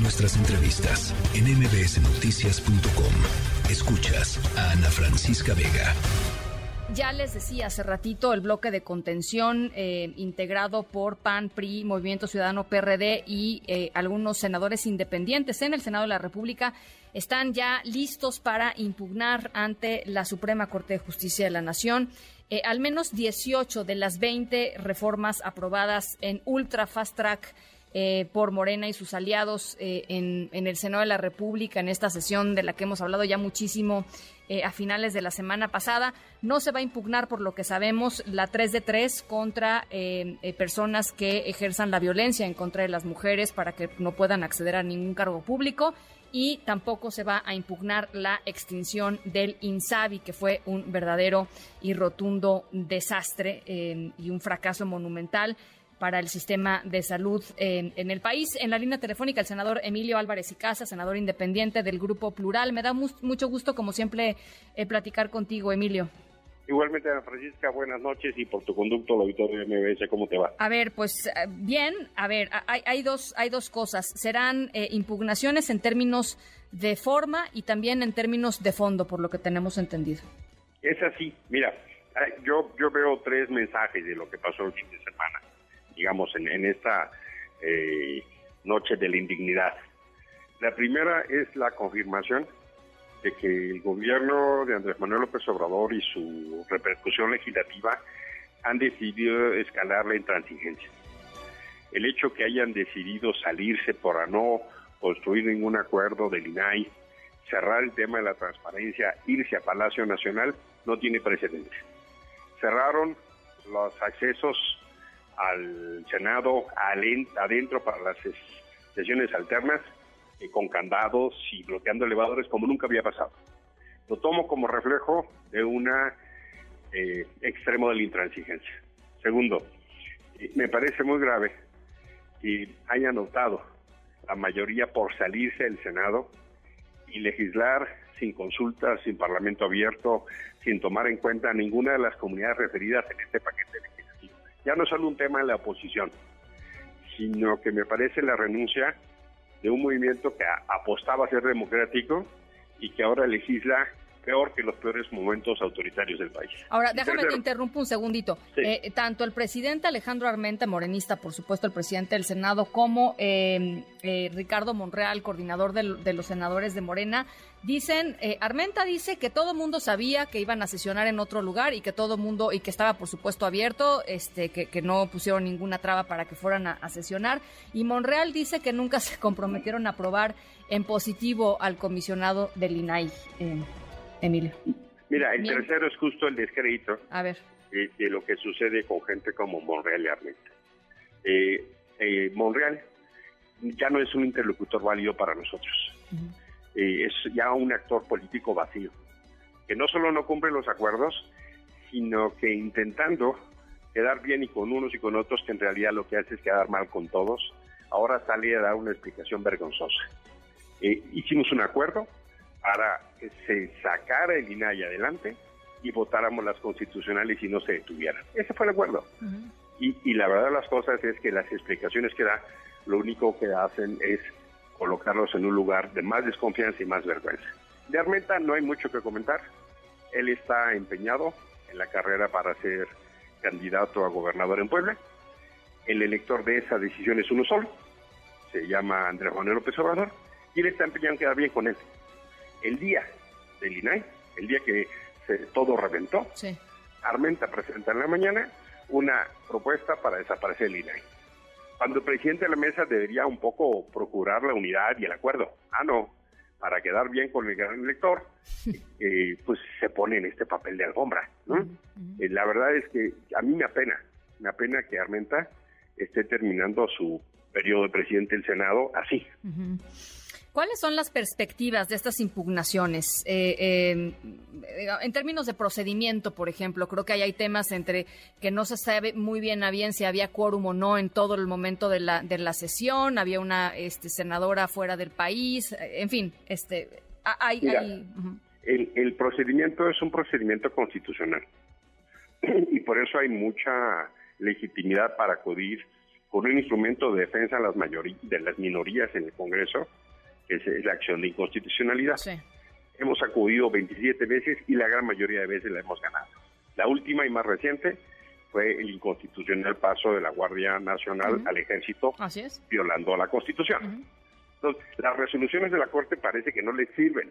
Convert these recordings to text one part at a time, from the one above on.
nuestras entrevistas en mbsnoticias.com. Escuchas a Ana Francisca Vega. Ya les decía hace ratito el bloque de contención eh, integrado por PAN, PRI, Movimiento Ciudadano, PRD y eh, algunos senadores independientes en el Senado de la República están ya listos para impugnar ante la Suprema Corte de Justicia de la Nación eh, al menos 18 de las 20 reformas aprobadas en ultra fast track eh, por Morena y sus aliados eh, en, el Senado de la República en esta sesión de la que hemos hablado ya muchísimo a finales de la semana pasada. No se va a impugnar, por lo que sabemos, la 3 de 3 contra personas que ejerzan la violencia en contra de las mujeres para que no puedan acceder a ningún cargo público y tampoco se va a impugnar la extinción del INSABI, que fue un verdadero y rotundo desastre eh, y un fracaso monumental para el sistema de salud en, el país. En la línea telefónica, el senador Emilio Álvarez y Casa, senador independiente del Grupo Plural. Me da mucho gusto, como siempre, eh, platicar contigo, Emilio. Igualmente, Ana Francisca, buenas noches y por tu conducto, la auditorio de MBS, ¿cómo te va? A ver, pues eh, bien, a ver, hay, hay dos, hay dos cosas. Serán eh, impugnaciones en términos de forma y también en términos de fondo, por lo que tenemos entendido. Es así, mira, yo, yo veo tres mensajes de lo que pasó el fin de semana, digamos, en, esta eh, noche de la indignidad. La primera es la confirmación de que el gobierno de Andrés Manuel López Obrador y su repercusión legislativa han decidido escalar la intransigencia. El hecho que hayan decidido salirse por no construir ningún acuerdo del INAI, cerrar el tema de la transparencia, irse a Palacio Nacional, no tiene precedentes. Cerraron los accesos al Senado adentro para las sesiones alternas eh, con candados y bloqueando elevadores como nunca había pasado. Lo tomo como reflejo de una eh, extremo de la intransigencia. Segundo, eh, me parece muy grave que hayan optado la mayoría por salirse del Senado y legislar sin consultas, sin parlamento abierto, sin tomar en cuenta ninguna de las comunidades referidas en este paquete legislativo. Ya no solo un tema de la oposición, sino que me parece la renuncia de un movimiento que apostaba a ser democrático y que ahora legisla peor que los peores momentos autoritarios del país. Ahora, déjame te interrumpo un segundito. Eh, tanto el presidente Alejandro Armenta, morenista, por supuesto, el presidente del Senado, como eh, eh, Ricardo Monreal, coordinador de, los senadores de Morena, dicen, Armenta dice que todo mundo sabía que iban a sesionar en otro lugar y que todo mundo, y que estaba, por supuesto, abierto, este, que, no pusieron ninguna traba para que fueran a, a sesionar. Y Monreal dice que nunca se comprometieron a aprobar en positivo al comisionado del INAI. Emilio. Mira, el tercero es justo el descrédito A ver. de lo que sucede con gente como Monreal y Armenta. Eh, eh, Monreal ya no es un interlocutor válido para nosotros. Eh, es ya un actor político vacío, que no solo no cumple los acuerdos, sino que intentando quedar bien y con unos y con otros, que en realidad lo que hace es quedar mal con todos, ahora sale a dar una explicación vergonzosa. hicimos un acuerdo, para que se sacara el INAI adelante y votáramos las constitucionales y no se detuvieran. Ese fue el acuerdo. y, y, la verdad de las cosas es que las explicaciones que da, lo único que hacen es colocarlos en un lugar de más desconfianza y más vergüenza. De Armenta no hay mucho que comentar. Él está empeñado en la carrera para ser candidato a gobernador en Puebla. El elector de esa decisión es uno solo, se llama Andrés Manuel López Obrador, y él está empeñado en quedar bien con él el día del INAI, el día que todo reventó, Armenta presenta en la mañana una propuesta para desaparecer el INAI. Cuando el presidente de la mesa debería un poco procurar la unidad y el acuerdo. Ah, no, para quedar bien con el gran elector, eh, pues se pone en este papel de alfombra. Eh, la verdad es que a mí me apena, me apena que Armenta esté terminando su periodo de presidente del Senado así. ¿Cuáles son las perspectivas de estas impugnaciones? Eh, eh, en términos de procedimiento, por ejemplo, creo que ahí hay temas entre que no se sabe muy bien a bien si había quórum o no en todo el momento de la, de la sesión, había una este, senadora fuera del país, en fin, este, hay... el, el procedimiento es un procedimiento constitucional y por eso hay mucha legitimidad para acudir con un instrumento de defensa de las, de las minorías en el Congreso, que es la acción de inconstitucionalidad. Hemos acudido 27 veces y la gran mayoría de veces la hemos ganado. La última y más reciente fue el inconstitucional paso de la Guardia Nacional al Ejército, violando la Constitución. Entonces, las resoluciones de la Corte parece que no les sirven.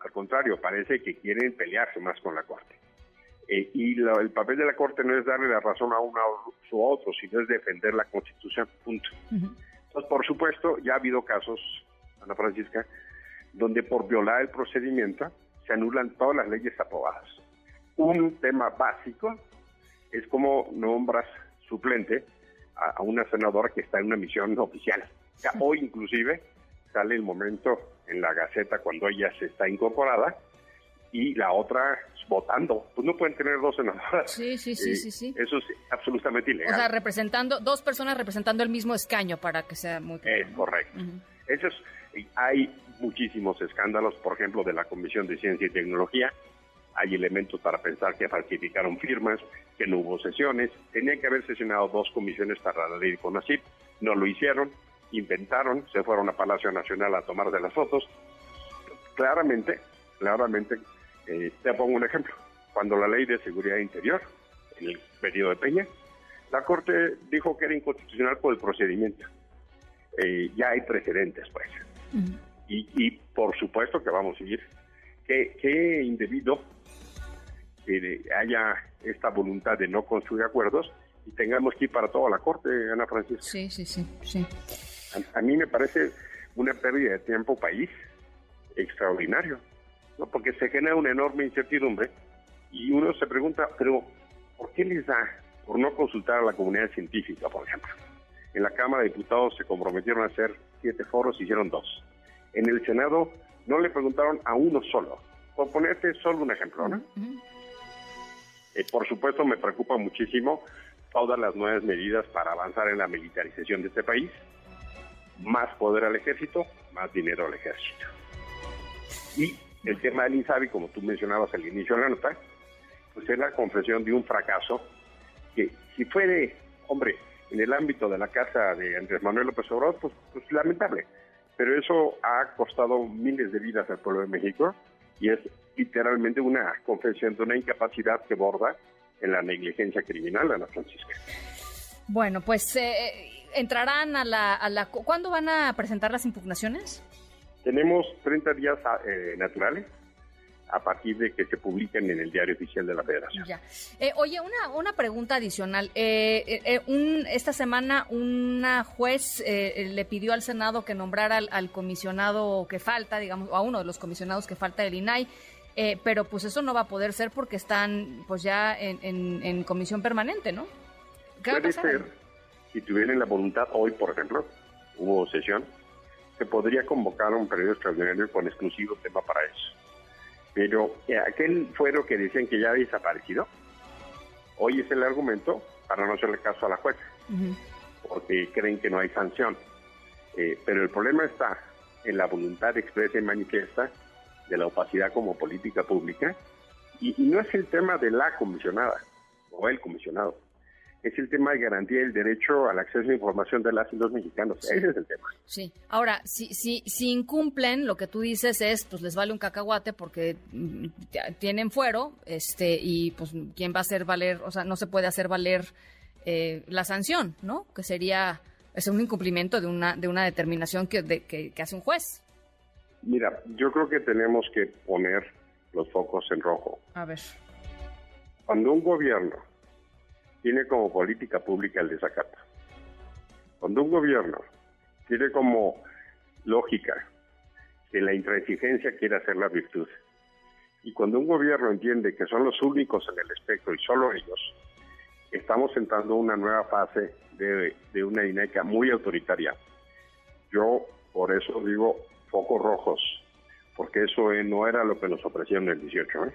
Al contrario, parece que quieren pelearse más con la Corte. Eh, y el papel de la Corte no es darle la razón a uno u otro, sino es defender la Constitución, punto. Entonces, por supuesto, ya ha habido casos, Ana Francisca, donde por violar el procedimiento se anulan todas las leyes aprobadas. Un tema básico es como nombras suplente a, una senadora que está en una misión oficial. hoy inclusive sale el momento en la Gaceta cuando ella se está incorporada y la otra votando. Pues no pueden tener dos senadoras. Sí, sí, sí, sí, sí. Eso es absolutamente ilegal. O sea, representando, dos personas representando el mismo escaño para que sea muy Es correcto. Eso es, hay muchísimos escándalos, por ejemplo, de la Comisión de Ciencia y Tecnología, hay elementos para pensar que falsificaron firmas, que no hubo sesiones. Tenían que haber sesionado dos comisiones para la ley de CONACYT, no lo hicieron, inventaron, se fueron a Palacio Nacional a tomar de las fotos. Claramente, claramente, eh, te pongo un ejemplo. Cuando la ley de seguridad interior, en el periodo de Peña, la Corte dijo que era inconstitucional por el procedimiento. Eh, ya hay precedentes, pues. Y, y, por supuesto que vamos a seguir. Qué, qué indebido que haya esta voluntad de no construir acuerdos y tengamos que ir para toda la Corte, Ana Francisca. Sí, sí, sí. sí. A, mí me parece una pérdida de tiempo país extraordinario, ¿no? porque se genera una enorme incertidumbre y uno se pregunta, pero ¿por qué les da por no consultar a la comunidad científica, por ejemplo? En la Cámara de Diputados se comprometieron a hacer siete foros, hicieron dos. En el Senado no le preguntaron a uno solo. Por ponerte solo un ejemplo, ¿no? Eh, por supuesto, me preocupa muchísimo todas las nuevas medidas para avanzar en la militarización de este país. Más poder al ejército, más dinero al ejército. Y el tema del INSABI, como tú mencionabas al inicio de la nota, pues es la confesión de un fracaso que si fuere, hombre, en el ámbito de la casa de Andrés Manuel López Obrador, pues, pues lamentable. Pero eso ha costado miles de vidas al pueblo de México y es literalmente una confesión de una incapacidad que borda en la negligencia criminal, Ana Francisca. Bueno, pues eh, entrarán a la, a la... ¿Cuándo van a presentar las impugnaciones? Tenemos 30 días eh, naturales a partir de que se publiquen en el diario oficial de la Federación. Ya. Eh, oye, una, una pregunta adicional. Eh, un, esta semana una juez le pidió al Senado que nombrara al, comisionado que falta, digamos, o a uno de los comisionados que falta del INAI. pero pues eso no va a poder ser porque están pues ya en, en, comisión permanente, ¿no? ¿Qué Puede ser, si tuvieran la voluntad hoy, por ejemplo, hubo sesión, se podría convocar un periodo extraordinario con exclusivo tema para eso pero eh, aquel fuero que decían que ya ha desaparecido, hoy es el argumento para no hacerle caso a la jueza, porque creen que no hay sanción. Eh, pero el problema está en la voluntad expresa y manifiesta de la opacidad como política pública, y no es el tema de la comisionada o el comisionado, es el tema de garantía del derecho al acceso a información de las y los mexicanos. Ese es el tema. Sí. Ahora, si, si, si incumplen, lo que tú dices es, pues les vale un cacahuate porque mm, tienen fuero, este, y pues quién va a hacer valer, o sea, no se puede hacer valer eh, la sanción, ¿no? Que sería, es un incumplimiento de una, de una determinación que, de, que, que hace un juez. Mira, yo creo que tenemos que poner los focos en rojo. A ver. Cuando un gobierno tiene como política pública el desacato. Cuando un gobierno tiene como lógica que la intransigencia quiere hacer la virtud, y cuando un gobierno entiende que son los únicos en el espectro y solo ellos, estamos entrando una nueva fase de, una dinámica muy autoritaria. Yo por eso digo focos rojos, porque eso no era lo que nos ofrecieron en el 18. ¿eh?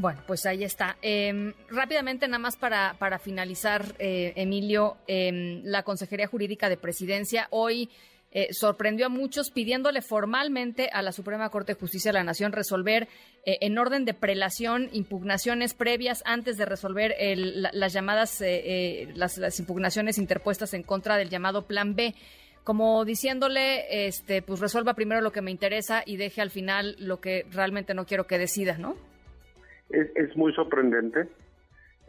Bueno, pues ahí está. Em, rápidamente, nada más para, para finalizar, eh, Emilio, em, la Consejería Jurídica de Presidencia hoy eh, sorprendió a muchos pidiéndole formalmente a la Suprema Corte de Justicia de la Nación resolver eh, en orden de prelación impugnaciones previas antes de resolver las llamadas, eh, las, impugnaciones interpuestas en contra del llamado Plan B como diciéndole, este, pues resuelva primero lo que me interesa y deje al final lo que realmente no quiero que decida, ¿no? Es, muy sorprendente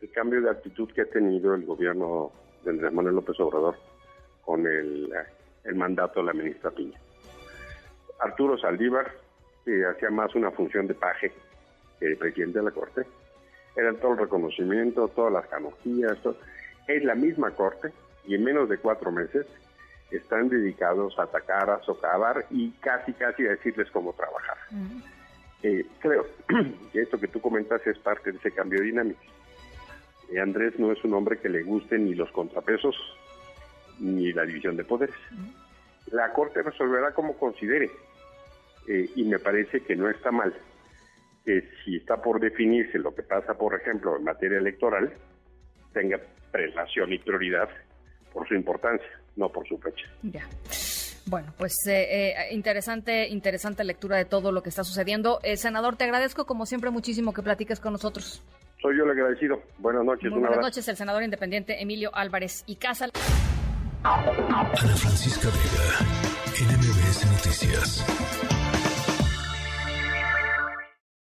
el cambio de actitud que ha tenido el gobierno de Andrés Manuel López Obrador con el el mandato de la ministra Piña. Arturo Saldívar, que hacía más una función de paje que de presidente de la Corte, era todo el reconocimiento, todas las canonjías, es la misma Corte y en menos de cuatro meses están dedicados a atacar, a socavar y casi, casi a decirles cómo trabajar. Eh, creo que esto que tú comentas es parte de ese cambio dinámico. Eh, Andrés no es un hombre que le guste ni los contrapesos, ni la división de poderes. La Corte resolverá como considere eh, y me parece que no está mal que si está por definirse lo que pasa, por ejemplo, en materia electoral, tenga prelación y prioridad por su importancia, no por su fecha. Ya. Bueno, pues eh, eh, interesante, interesante lectura de todo lo que está sucediendo. senador, te agradezco como siempre muchísimo que platiques con nosotros. Soy yo el agradecido. Buenas noches. buenas noches, el senador independiente Emilio Álvarez y Casa. Ana Francisca Vega, NMBS Noticias.